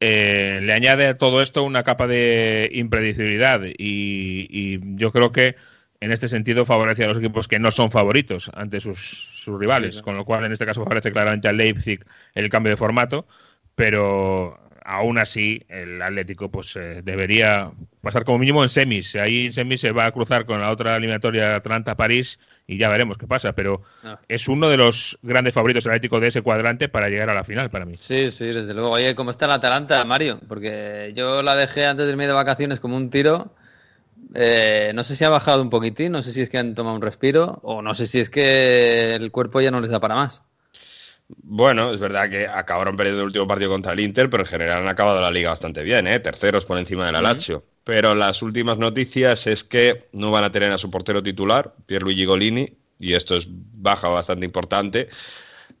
F: eh, le añade a todo esto una capa de impredecibilidad y, y yo creo que en este sentido favorece a los equipos que no son favoritos ante sus, sus rivales,
C: Sí,
F: con lo cual en este caso favorece claramente al Leipzig el cambio de formato, pero aún así el Atlético pues eh, debería pasar como mínimo en semis. Ahí en semis se va a cruzar con la otra eliminatoria Atlanta-París y ya veremos qué pasa, pero
C: Ah.
F: es uno de los grandes favoritos el Atlético de ese cuadrante para llegar a la final para mí.
C: Sí, sí, desde luego. Oye, ¿cómo está la Atalanta, Mario? Porque yo la dejé antes de irme de vacaciones como un tiro. Eh, no sé si ha bajado un poquitín, no sé si es que han tomado un respiro o no sé si es que el cuerpo ya no les da para más.
G: Bueno, es verdad que acabaron perdiendo el último partido contra el Inter, pero en general han acabado la liga bastante bien, ¿eh? Terceros por encima del Lazio. Pero las últimas noticias es que no van a tener a su portero titular, Pierluigi Golini, y esto es baja bastante importante.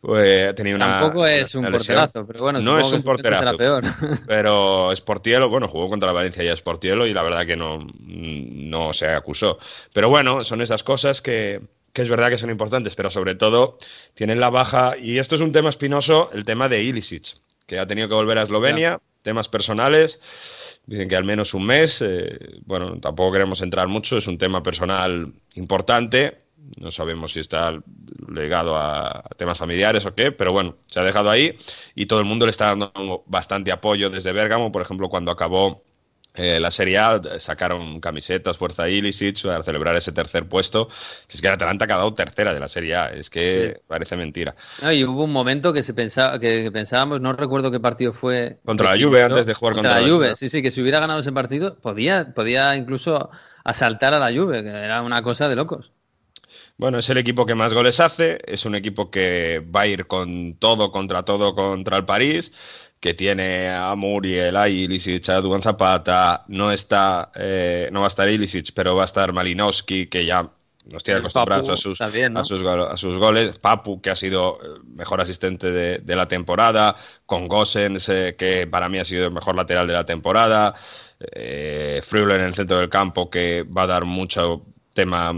G: Pues, una,
C: Tampoco es
G: una
C: un porterazo, pero bueno,
G: no es un porterazo.
C: será peor.
G: Pero Sportielo, bueno, jugó contra la Valencia y Sportielo y la verdad que no, no se acusó. Pero bueno, son esas cosas que, que es verdad que son importantes, pero sobre todo tienen la baja, y esto es un tema espinoso, el tema de Ilicic, que ha tenido que volver a Eslovenia, temas personales, dicen que al menos un mes, eh, bueno, tampoco queremos entrar mucho, es un tema personal importante, no sabemos si está ligado a temas familiares o qué, pero bueno, se ha dejado ahí y todo el mundo le está dando bastante apoyo desde Bérgamo, por ejemplo, cuando acabó eh, la Serie A, sacaron camisetas Fuerza Ilicic para celebrar ese tercer puesto, es que el Atalanta ha quedado tercera de la Serie A, es que
C: Sí.
G: parece mentira.
C: No, y hubo un momento que se pensaba, que, pensábamos, no recuerdo qué partido fue.
G: Contra la Juve, antes de jugar contra
C: la
G: la.
C: Juve. Sí, sí, que si hubiera ganado ese partido, podía, podía incluso asaltar a la Juve, que era una cosa de locos.
G: Bueno, es el equipo que más goles hace, es un equipo que va a ir con todo contra todo contra el París, que tiene a Muriel, a Ilicic, a Duan Zapata, no está, eh, no va a estar Ilicic, pero va a estar Malinowski, que ya nos tiene acostumbrados a sus,
C: está bien, ¿no?
G: a, sus, go- a sus goles, Papu, que ha sido mejor asistente de, de la temporada, con Gosens, eh, que para mí ha sido el mejor lateral de la temporada, eh, en el centro del campo, que va a dar mucho tema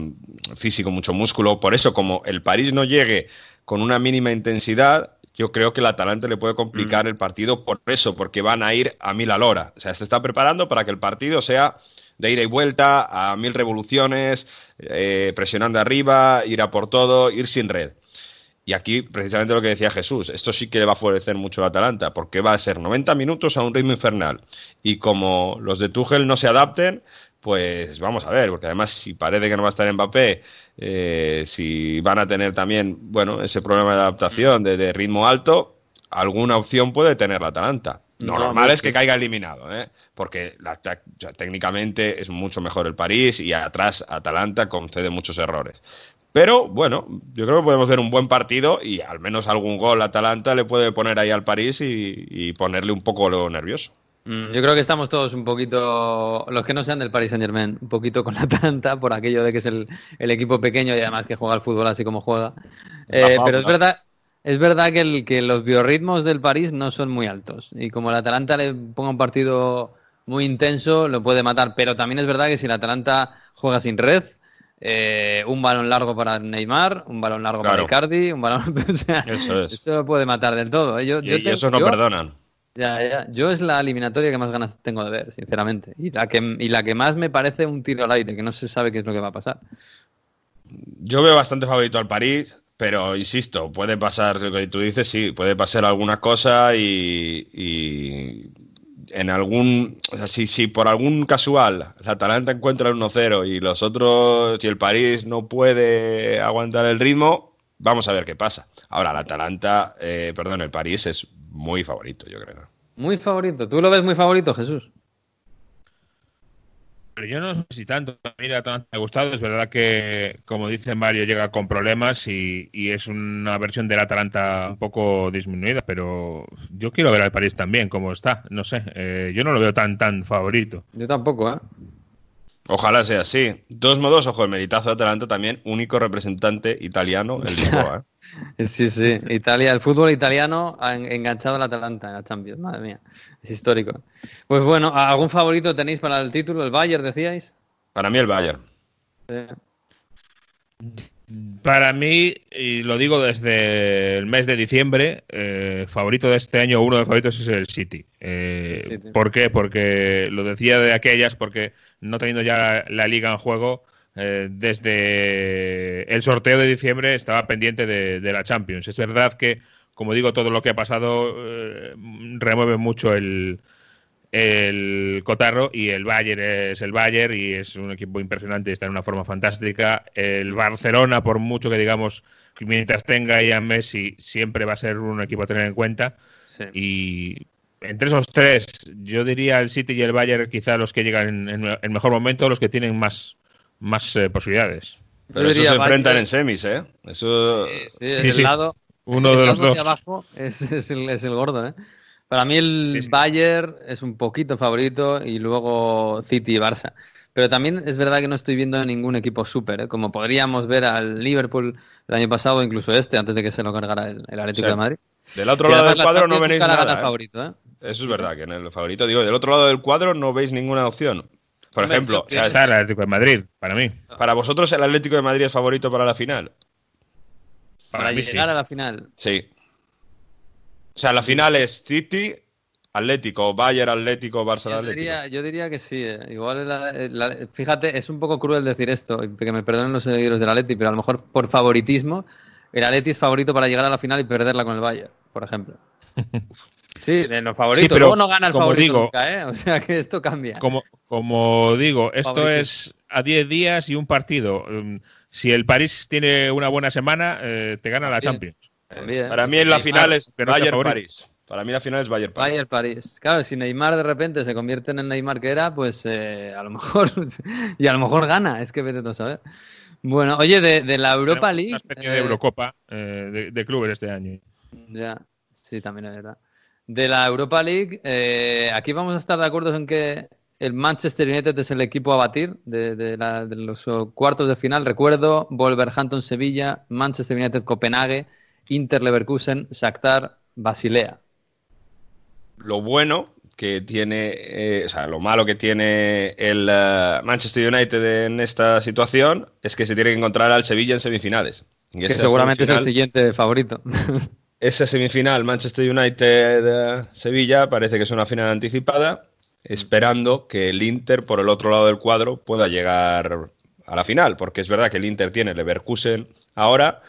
G: físico, mucho músculo. Por eso, como el París no llegue con una mínima intensidad, yo creo que el Atalanta le puede complicar el partido por eso, porque van a ir a mil a la hora. O sea, se está preparando para que el partido sea de ida y vuelta, a mil revoluciones, eh, presionando arriba, ir a por todo, ir sin red. Y aquí, precisamente lo que decía Jesús, esto sí que le va a favorecer mucho al Atalanta, porque va a ser 90 minutos a un ritmo infernal. Y como los de Tuchel no se adapten, pues vamos a ver, porque además si parece que no va a estar Mbappé, eh, si van a tener también, bueno, ese problema de adaptación, de, de ritmo alto, alguna opción puede tener la Atalanta. Lo
C: No,
G: normal
C: no,
G: es que caiga eliminado, ¿eh? porque la, ta- o sea, técnicamente es mucho mejor el París y atrás Atalanta concede muchos errores. Pero bueno, yo creo que podemos ver un buen partido y al menos algún gol Atalanta le puede poner ahí al París y, y ponerle un poco lo nervioso.
C: Mm, Yo creo que estamos todos un poquito, los que no sean del Paris Saint Germain, un poquito con la Atalanta por aquello de que es el, el equipo pequeño y además que juega al fútbol así como juega. Eh, pero es verdad, es verdad que, el, que los biorritmos del París no son muy altos y como el Atalanta le ponga un partido muy intenso lo puede matar, pero también es verdad que si el Atalanta juega sin red, eh, un balón largo para Neymar, un balón largo
G: Claro.
C: para Icardi, un balón, o sea,
G: Eso es.
C: eso lo puede matar del todo. ¿eh? Yo,
G: Y,
C: yo
G: y
C: te-
G: eso no
C: yo-
G: perdonan.
C: Ya, ya. Yo es la eliminatoria que más ganas tengo de ver, sinceramente. Y la que, y la que más me parece un tiro al aire, que no se sabe qué es lo que va a pasar.
G: Yo veo bastante favorito al París, pero insisto, puede pasar lo que tú dices, sí, puede pasar alguna cosa y, en algún, si, si por algún casual el Atalanta encuentra el 1-0 y los otros, y el París no puede aguantar el ritmo, vamos a ver qué pasa. Ahora, el Atalanta, eh, perdón, el París es muy favorito, yo creo.
C: Muy favorito. ¿Tú lo ves muy favorito, Jesús?
F: Pero yo no sé si tanto. Mira, tanto me ha gustado. Es verdad que, como dice Mario, llega con problemas y, y es una versión del Atalanta un poco disminuida. Pero yo quiero ver al París también, como está. No sé. eh, yo no lo veo tan, tan favorito.
C: Yo tampoco, ¿eh?
G: Ojalá sea así. Dos modos, ojo, el meritazo de Atalanta también, único representante italiano en Lisboa. ¿eh?
C: Sí, sí. Italia, el fútbol italiano ha en- enganchado al Atalanta en la Champions. Madre mía. Es histórico. Pues bueno, ¿algún favorito tenéis para el título? ¿El Bayern, decíais?
G: Para mí el Bayern.
C: Eh,
F: Para mí, y lo digo desde el mes de diciembre, eh, favorito de este año, uno de los favoritos es el City. Eh. ¿Por qué? Porque lo decía de aquellas, porque no teniendo ya la liga en juego, eh, desde el sorteo de diciembre estaba pendiente de, de la Champions. Es verdad que, como digo, todo lo que ha pasado eh, remueve mucho el, el Cotarro y el Bayern es el Bayern y es un equipo impresionante y está en una forma fantástica. El Barcelona, por mucho que digamos, que mientras tenga ahí a Messi, siempre va a ser un equipo a tener en cuenta.
C: sí.
F: Y entre esos tres, yo diría el City y el Bayern quizá los que llegan en, el mejor momento, los que tienen más, más eh, posibilidades.
G: Pero esos se enfrentan en semis, ¿eh? Eso...
C: Sí, sí,
F: Sí,
C: el
F: sí.
C: lado,
F: Uno
C: el
F: de los dos.
C: abajo es, es el, es el gordo, ¿eh? Para mí el
F: Sí, sí.
C: Bayern es un poquito favorito y luego City y Barça. Pero también es verdad que no estoy viendo ningún equipo súper, ¿eh? como podríamos ver al Liverpool el año pasado, incluso este, antes de que se lo cargara el, el Atlético
G: Sí.
C: de Madrid.
G: Del otro
C: Y
G: lado del
C: la
G: cuadro no
C: Champions gana
G: nada. ¿eh?
C: favorito, ¿eh?
G: Eso es verdad, que en el favorito, digo, del otro lado del cuadro no veis ninguna opción. Por ejemplo, o sea,
F: Está el Atlético de Madrid, para mí.
G: para vosotros el Atlético de Madrid es favorito para la final.
F: Para,
C: Para
F: mí sí.
C: llegar a la final.
G: Sí. O sea, la final es City, Atlético, Bayern, Atlético, Barça,
C: Yo
G: Atlético.
C: diría, yo diría que sí. eh. Igual, la- la- fíjate, es un poco cruel decir esto, que me perdonen los seguidores del Atleti, pero a lo mejor por favoritismo, el Atleti es favorito para llegar a la final y perderla con el Bayern, por ejemplo. Sí, en los favoritos.
F: Sí, pero
C: Luego no gana el
F: como
C: favorito
F: digo-
C: nunca, ¿eh? O sea que esto cambia.
F: Como, como digo, esto
C: Favoritos.
F: es a 10 días y un partido. Mm, Si el París tiene una buena semana, eh, te gana la
C: Bien.
F: Champions.
C: También.
G: Para mí en la
C: Neymar-
G: final es
F: favorito.
G: Bayern-París. Para mí la final es Bayern-París.
C: Bayern París. Claro, si Neymar de repente se convierte en el Neymar que era, pues eh, a lo mejor y a lo mejor gana, es que vete a saber. Bueno, oye, de, de la Europa
F: Tenemos
C: League.
F: Una especie de
C: eh,
F: Eurocopa eh, de, de clubes este año.
C: Ya, sí, también es verdad. De la Europa League, eh, aquí vamos a estar de acuerdo en que el Manchester United es el equipo a batir de, de la- de los cuartos de final. Recuerdo Wolverhampton Sevilla, Manchester United Copenhague, Inter Leverkusen, Shakhtar Basilea.
G: Lo bueno que tiene, eh, o sea, lo malo que tiene el eh, Manchester United en esta situación es que se tiene que encontrar al Sevilla en semifinales. Y
C: Que seguramente es el siguiente favorito.
G: esa semifinal Manchester United-Sevilla parece que es una final anticipada, esperando que el Inter por el otro lado del cuadro pueda llegar a la final, porque es verdad que el Inter tiene Leverkusen ahora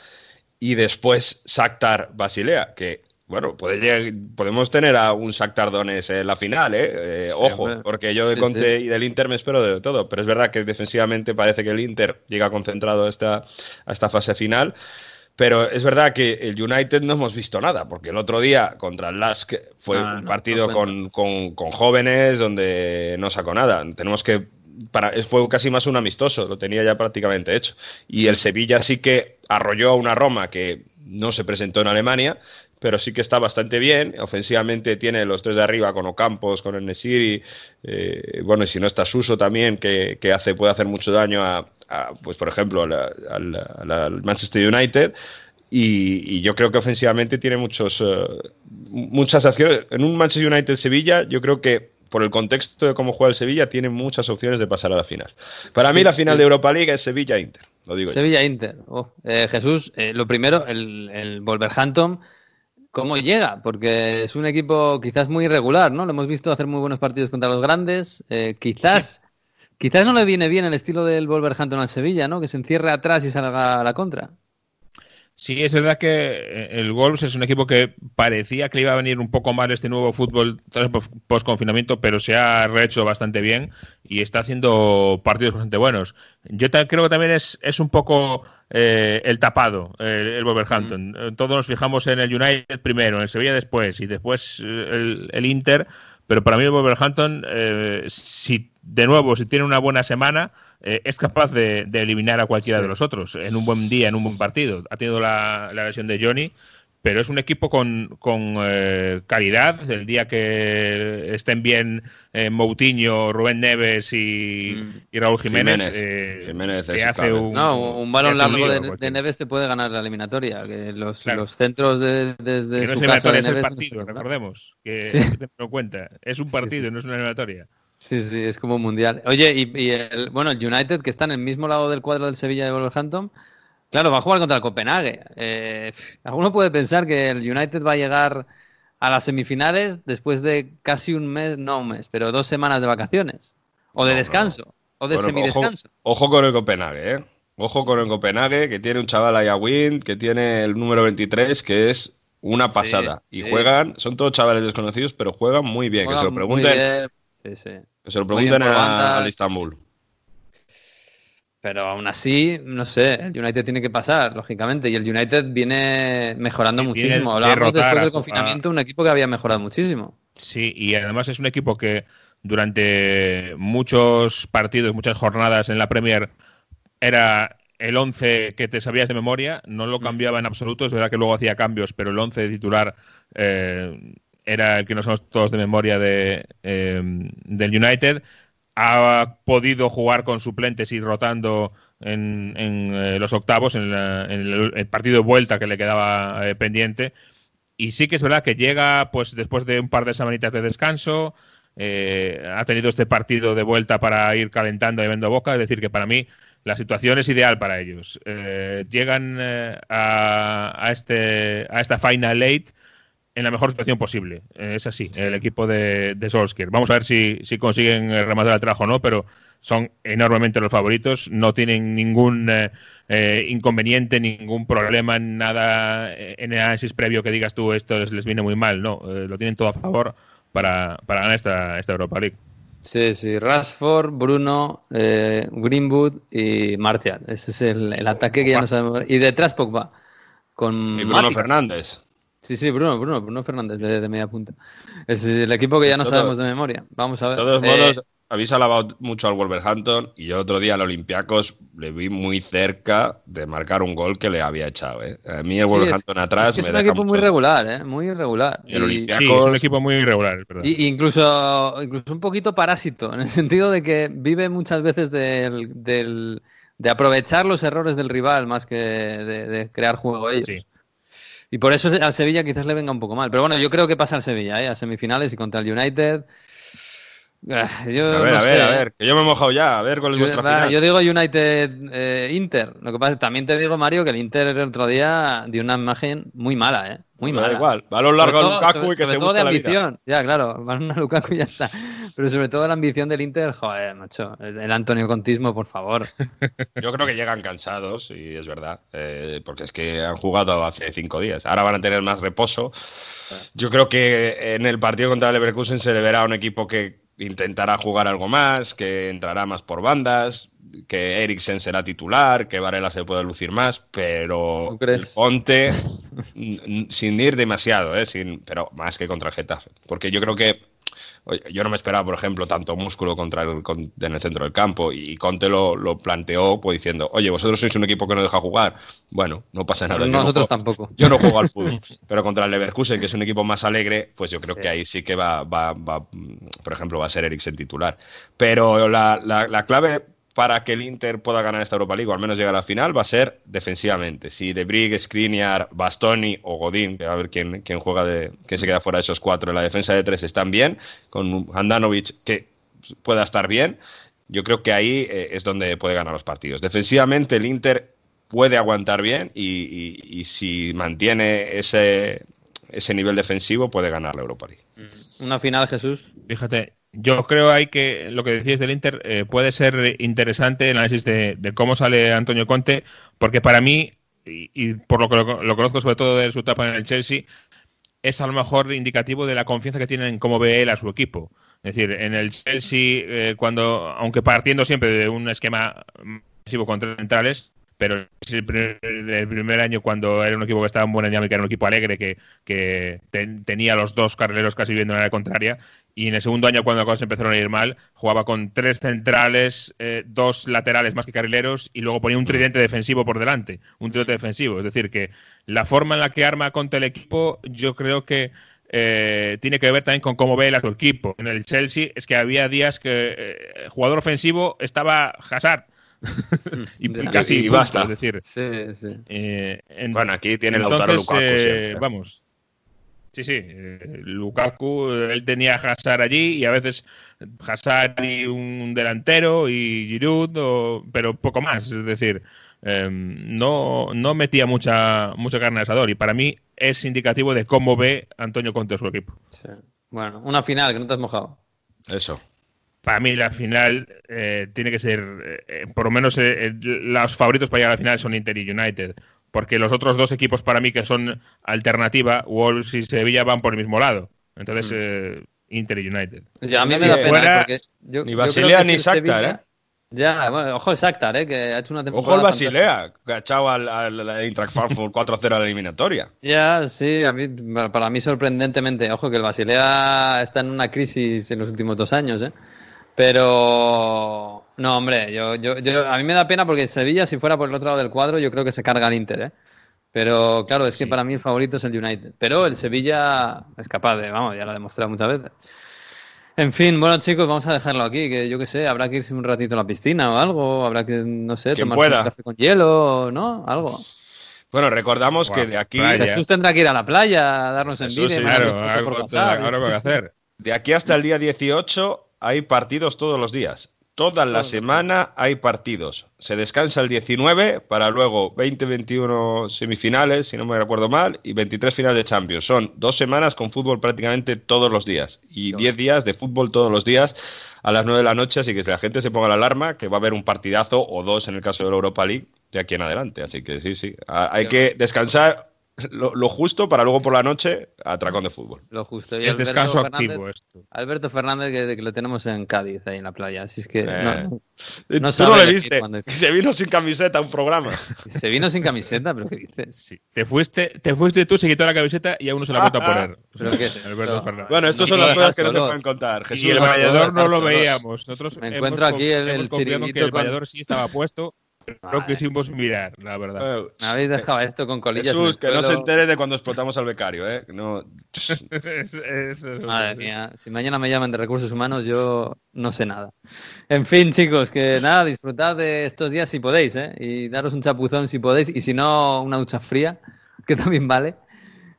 G: y después Shakhtar Basilea, que bueno, puede podemos tener a un Shakhtar Donetsk en la final, ¿eh? eh ojo, porque yo de Conte y del Inter me espero de todo, pero es verdad que defensivamente parece que el Inter llega concentrado a esta, a esta fase final. Pero es verdad que el United no hemos visto nada, porque el otro día contra el Lask fue ah, un partido con, con, jóvenes donde no sacó nada. Tenemos que. Para, fue casi más un amistoso, lo tenía ya prácticamente hecho. Y el Sevilla sí que arrolló a una Roma que no se presentó en Alemania, pero sí que está bastante bien. Ofensivamente tiene los tres de arriba con Ocampos, con Enesiri, eh, bueno, y si no está Suso también, que, que hace, puede hacer mucho daño a, pues por ejemplo, al Manchester United. Y, yo creo que ofensivamente tiene muchos, eh, muchas acciones. En un Manchester United-Sevilla, yo creo que por el contexto de cómo juega el Sevilla, tiene muchas opciones de pasar a la final. Para mí, la final de Europa League es Sevilla-Inter. Lo digo
C: Sevilla-Inter. Oh, eh, Jesús, eh, lo primero, el, el Wolverhampton cómo llega, porque es un equipo quizás muy irregular, ¿no? Lo hemos visto hacer muy buenos partidos contra los grandes. quizás Quizás no le viene bien el estilo del Wolverhampton al Sevilla, ¿no? Que se encierre atrás y salga a la contra.
F: Sí, es verdad que eh, el Wolves es un equipo que parecía que iba a venir un poco mal este nuevo fútbol post-confinamiento, pero se ha rehecho bastante bien y está haciendo partidos bastante buenos. Yo creo que también es, es un poco eh, el tapado, el, Wolverhampton. Mm. Todos nos fijamos en el United primero, en el Sevilla después y después el, el Inter pero para mí el Wolverhampton, eh, si de nuevo, si tiene una buena semana, eh, es capaz de, eliminar a cualquiera de los otros en un buen día, en un buen partido. Ha tenido la, la lesión de Johnny, pero es un equipo con, con eh, calidad. El día que estén bien eh, Moutinho, Rubén Neves y, mm. Raúl Jiménez,
G: Jiménez,
F: eh, hace un,
C: no, un balón largo de, Neves te puede ganar la eliminatoria. Que los, los centros de, desde
F: no
C: su
F: es
C: casa
F: es el partido, recordemos. Que sí. no cuenta. Es un partido, no es una eliminatoria.
C: Sí, sí, es como un mundial. Oye, y, el, bueno, el United, que está en el mismo lado del cuadro del Sevilla de Wolverhampton, Claro, va a jugar contra el Copenhague. Eh, alguno puede pensar que el United va a llegar a las semifinales después de casi un mes, no un mes, pero dos semanas de vacaciones. O de descanso. O de semidescanso.
G: Ojo, con el Copenhague, ¿eh? Ojo con el Copenhague, que tiene un chaval ahí a Win, que tiene el número 23, que es una pasada. y juegan, son todos chavales desconocidos, pero juegan muy bien. que se lo pregunten. Que se lo pregunten al Istanbul.
C: Pero aún así, no sé, el United tiene que pasar, lógicamente. Y el United viene mejorando muchísimo. Hablábamos después del confinamiento, un equipo que había mejorado muchísimo.
F: Sí, y además es un equipo que durante muchos partidos, muchas jornadas en la Premier, era el 11 que te sabías de memoria, no lo mm. cambiaba en absoluto, es verdad que luego hacía cambios, pero el 11 titular eh, era el que no somos todos de memoria de, eh, del United ha podido jugar con suplentes y rotando en, eh, los octavos, en, el, partido de vuelta que le quedaba eh, pendiente. Y sí que es verdad que llega pues después de un par de semanitas de descanso, eh, ha tenido este partido de vuelta para ir calentando y viendo boca, es decir, que para mí la situación es ideal para ellos. llegan a, este, a esta final late en la mejor situación posible. Eh, es así, el equipo de, de Solskjaer. Vamos a ver si, si consiguen eh, rematar el trabajo o no, pero son enormemente los favoritos. No tienen ningún eh, inconveniente, ningún problema, nada en el análisis previo que digas tú esto les viene muy mal. No, lo tienen todo a favor para, para ganar esta, esta Europa League.
C: Sí, sí, Rashford, Bruno, Greenwood y Martial. Ese es el, ataque que ya no sabemos. Y detrás Pogba. Con
G: y Bruno Fernández.
C: Sí, sí, Bruno, Bruno, Bruno Fernández de, media punta. Es el equipo que ya no sabemos de memoria. Vamos a ver.
G: De todos modos, eh, habéis alabado mucho al Wolverhampton y yo otro día al Olympiacos le vi muy cerca de marcar un gol que le había echado. ¿eh? A mí el Wolverhampton atrás
C: es, que es un equipo muy regular, ¿eh? muy irregular.
F: El Sí, es un equipo muy irregular, perdón.
C: Y, incluso, incluso un poquito parásito, en el sentido de que vive muchas veces del, del, de aprovechar los errores del rival más que de, de crear juego ellos. Sí. Y por eso al Sevilla quizás le venga un poco mal. Pero bueno, yo creo que pasa al Sevilla, ¿eh? a semifinales y contra el United.
G: Ah, yo, a ver, a ver, a ver, que yo me he mojado ya, a ver cuál es yo, vuestra final.
C: Yo digo United eh, Inter. Lo que pasa también te digo, Mario, que el Inter el otro día dio una imagen muy mala, ¿eh? Muy
G: Da
C: mala.
G: igual, balón largo a
C: todo-
G: Lukaku
C: sobre-
G: y que
C: sobre
G: se
C: todo de
G: busque la vida.
C: ambición. Ya, claro, balón a Lukaku y ya está. Pero sobre todo la ambición del Inter, joder, macho. El, el Antonio Contismo, por favor.
G: Yo creo que llegan cansados, y es verdad, eh, porque es que han jugado hace cinco días. Ahora van a tener más reposo. Yo creo que en el partido contra el Leverkusen se le verá a un equipo que intentará jugar algo más, que entrará más por bandas, que Eriksen será titular, que Varela se puede lucir más, pero Ponte sin ir demasiado, ¿eh? sin, pero más que contra el Getafe. Porque yo creo que yo no me esperaba, por ejemplo, tanto músculo contra el, con- en el centro del campo y Conte lo, lo planteó pues, diciendo, oye, vosotros sois un equipo que no deja jugar. Bueno, no pasa nada. yo no
C: Nosotros
G: juego-
C: tampoco.
G: Yo no juego al fútbol, pero contra el Leverkusen, que es un equipo más alegre, pues yo creo
C: Sí.
G: que ahí sí que va, va, va, por ejemplo, va a ser Eriksen titular. Pero la, la- la clave para que el Inter pueda ganar esta Europa League o al menos llegar a la final va a ser defensivamente. Si De Brig, Skriniar, Bastoni o Godín, que a ver quién, quién juega de, quién se queda fuera de esos cuatro en la defensa de tres están bien, con Handanovic que pueda estar bien, yo creo que ahí eh, es donde puede ganar los partidos. Defensivamente el Inter puede aguantar bien y, y- y si mantiene ese, ese nivel defensivo puede ganar la Europa League.
C: Una final, Jesús.
F: Fíjate, yo creo ahí que lo que decías del Inter eh, puede ser interesante el análisis de, de cómo sale Antonio Conte, porque para mí, y, por lo que lo, conozco sobre todo de su etapa en el Chelsea, es a lo mejor indicativo de la confianza que tiene en cómo ve él a su equipo. Es decir, en el Chelsea, eh, cuando, aunque partiendo siempre de un esquema masivo con tres centrales, pero es el primer, el año cuando era un equipo que estaba en buena dinámica, era un equipo alegre que, que ten- tenía los dos carrileros casi viendo en la contraria. Y en el segundo año, cuando las cosas empezaron a ir mal, jugaba con tres centrales, eh, dos laterales más que carrileros y luego ponía un tridente defensivo por delante, un tridente defensivo. Es decir, que la forma en la que arma contra el equipo, yo creo que eh, tiene que ver también con cómo ve su equipo. En el Chelsea es que había días que eh, jugador ofensivo estaba Hazard. y, y casi
G: Y
F: punto,
G: basta.
F: Es decir,
C: Sí, sí.
F: eh, en-
G: Bueno, aquí tiene
F: entonces,
G: Lautaro Lukaku
F: eh, vamos. Sí, sí. eh, Lukaku, él tenía a Hazard allí y a veces Hazard y un delantero y Giroud, o- pero poco más. Es decir, eh, no, no metía mucha, mucha carne al asador y para mí es indicativo de cómo ve Antonio Conte su equipo.
C: sí. Bueno, una final que no te has mojado.
G: Eso.
F: Para mí la final eh, tiene que ser, eh, por lo menos eh, eh, los favoritos para llegar a la final son Inter y United, porque los otros dos equipos para mí que son alternativa, Wolves y Sevilla van por el mismo lado. Entonces, eh, Inter y United.
C: Ya, a mí
G: Es
C: me da pena,
F: fuera-
C: porque yo,
G: ni
C: yo creo
G: Basilea
C: que es
G: ni Shakhtar,
C: Sevilla-
G: ¿eh?
C: Ya, bueno, ojo el Shakhtar, ¿eh? que ha hecho una temporada
G: Ojo el. Basilea, que ha echado al, al, al Eintracht Frankfurt 4-0 a la eliminatoria.
C: Ya, sí, a mí, para mí sorprendentemente, ojo que el Basilea está en una crisis en los últimos dos años, ¿eh? Pero no, hombre, yo, yo, yo, a mí me da pena porque Sevilla, si fuera por el otro lado del cuadro, yo creo que se carga al Inter, ¿eh? Pero claro, es que para mí el favorito es el United. Pero el Sevilla es capaz de, vamos, ya lo ha demostrado muchas veces. En fin, bueno chicos, vamos a dejarlo aquí, que yo qué sé, habrá que irse un ratito a la piscina o algo, habrá que, no sé,
G: pueda.
C: un café con hielo, ¿no? Algo.
G: Bueno, recordamos que de aquí,
F: playa.
C: Jesús tendrá que ir a la playa a darnos
G: Jesús,
C: envidia. y
G: sí,
C: mandarnos
F: Claro, algo,
C: por
F: hacer.
G: de aquí hasta el día 18 hay partidos todos los días. Toda la semana hay partidos. Se descansa el 19 para luego 20-21 semifinales, si no me recuerdo mal, y 23 finales de Champions. Son dos semanas con fútbol prácticamente todos los días y 10 días de fútbol todos los días a las 9 de la noche. Así que si la gente se ponga la alarma, que va a haber un partidazo o dos en el caso de la Europa League de aquí en adelante. Así que sí, sí. Hay que descansar lo, lo justo para luego por la noche atracón de fútbol.
C: Lo justo. Y
F: Es
C: Alberto
F: descanso
C: Fernández-
F: activo esto.
C: Alberto Fernández, que, que lo tenemos en Cádiz, ahí en la playa. Así es que
G: Eh.
C: no- no-
G: Tú
C: No
G: le viste. Se vino sin camiseta a un programa.
C: se vino sin camiseta, pero ¿qué dices?
F: Sí. Te fuiste, te fuiste tú, se quitó la camiseta y aún no se la ha vuelto a poner.
C: ¿Pero qué es
F: Alberto
C: esto?
F: Fernández.
G: Bueno, estas son las cosas que no se pueden contar. Jesús,
F: y el vallador no lo
C: solos.
F: veíamos. Nosotros
C: Me
F: hemos
C: encuentro
F: conf-
C: aquí el-
F: hemos
C: el
F: en que
C: chiringuito
F: el
C: con-
F: vallador sí estaba puesto, pero no
C: Vale.
F: quisimos mirar, la verdad.
G: Eh,
C: Me habéis dejado esto con colillas. en
G: Jesús,
C: el
G: que no se entere de cuando explotamos al becario, ¿eh? No...
F: Es- es-
C: Madre mía, si mañana me llaman de recursos humanos, yo no sé nada. En fin, chicos, que nada, disfrutad de estos días si podéis, ¿eh? Y daros un chapuzón si podéis, y si no, una ducha fría, que también vale.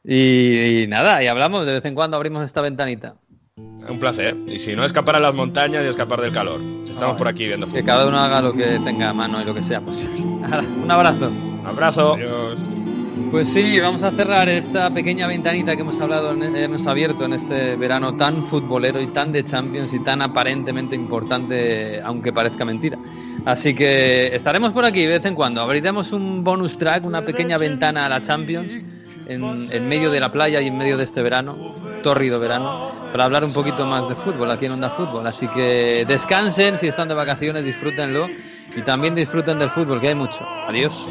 C: Y, y nada, y hablamos, de vez en cuando abrimos esta ventanita.
G: Un placer. Y si no, escapar a las montañas y escapar del calor. Estamos
C: Ay.
G: por aquí viendo
C: Que
G: fútbol.
C: cada uno haga lo que tenga a mano y lo que sea posible. Un abrazo.
G: Un abrazo.
F: Adiós.
C: Pues sí, vamos a cerrar esta pequeña ventanita que hemos hablado, hemos abierto en este verano tan futbolero y tan de Champions y tan aparentemente importante, aunque parezca mentira. Así que estaremos por aquí de vez en cuando. Abriremos un bonus track, una pequeña ventana a la Champions en, medio de la playa y en medio de este verano, tórrido verano, para hablar un poquito más de fútbol aquí en Onda Fútbol. Así que descansen, si están de vacaciones, disfrútenlo y también disfruten del fútbol, que hay mucho. Adiós.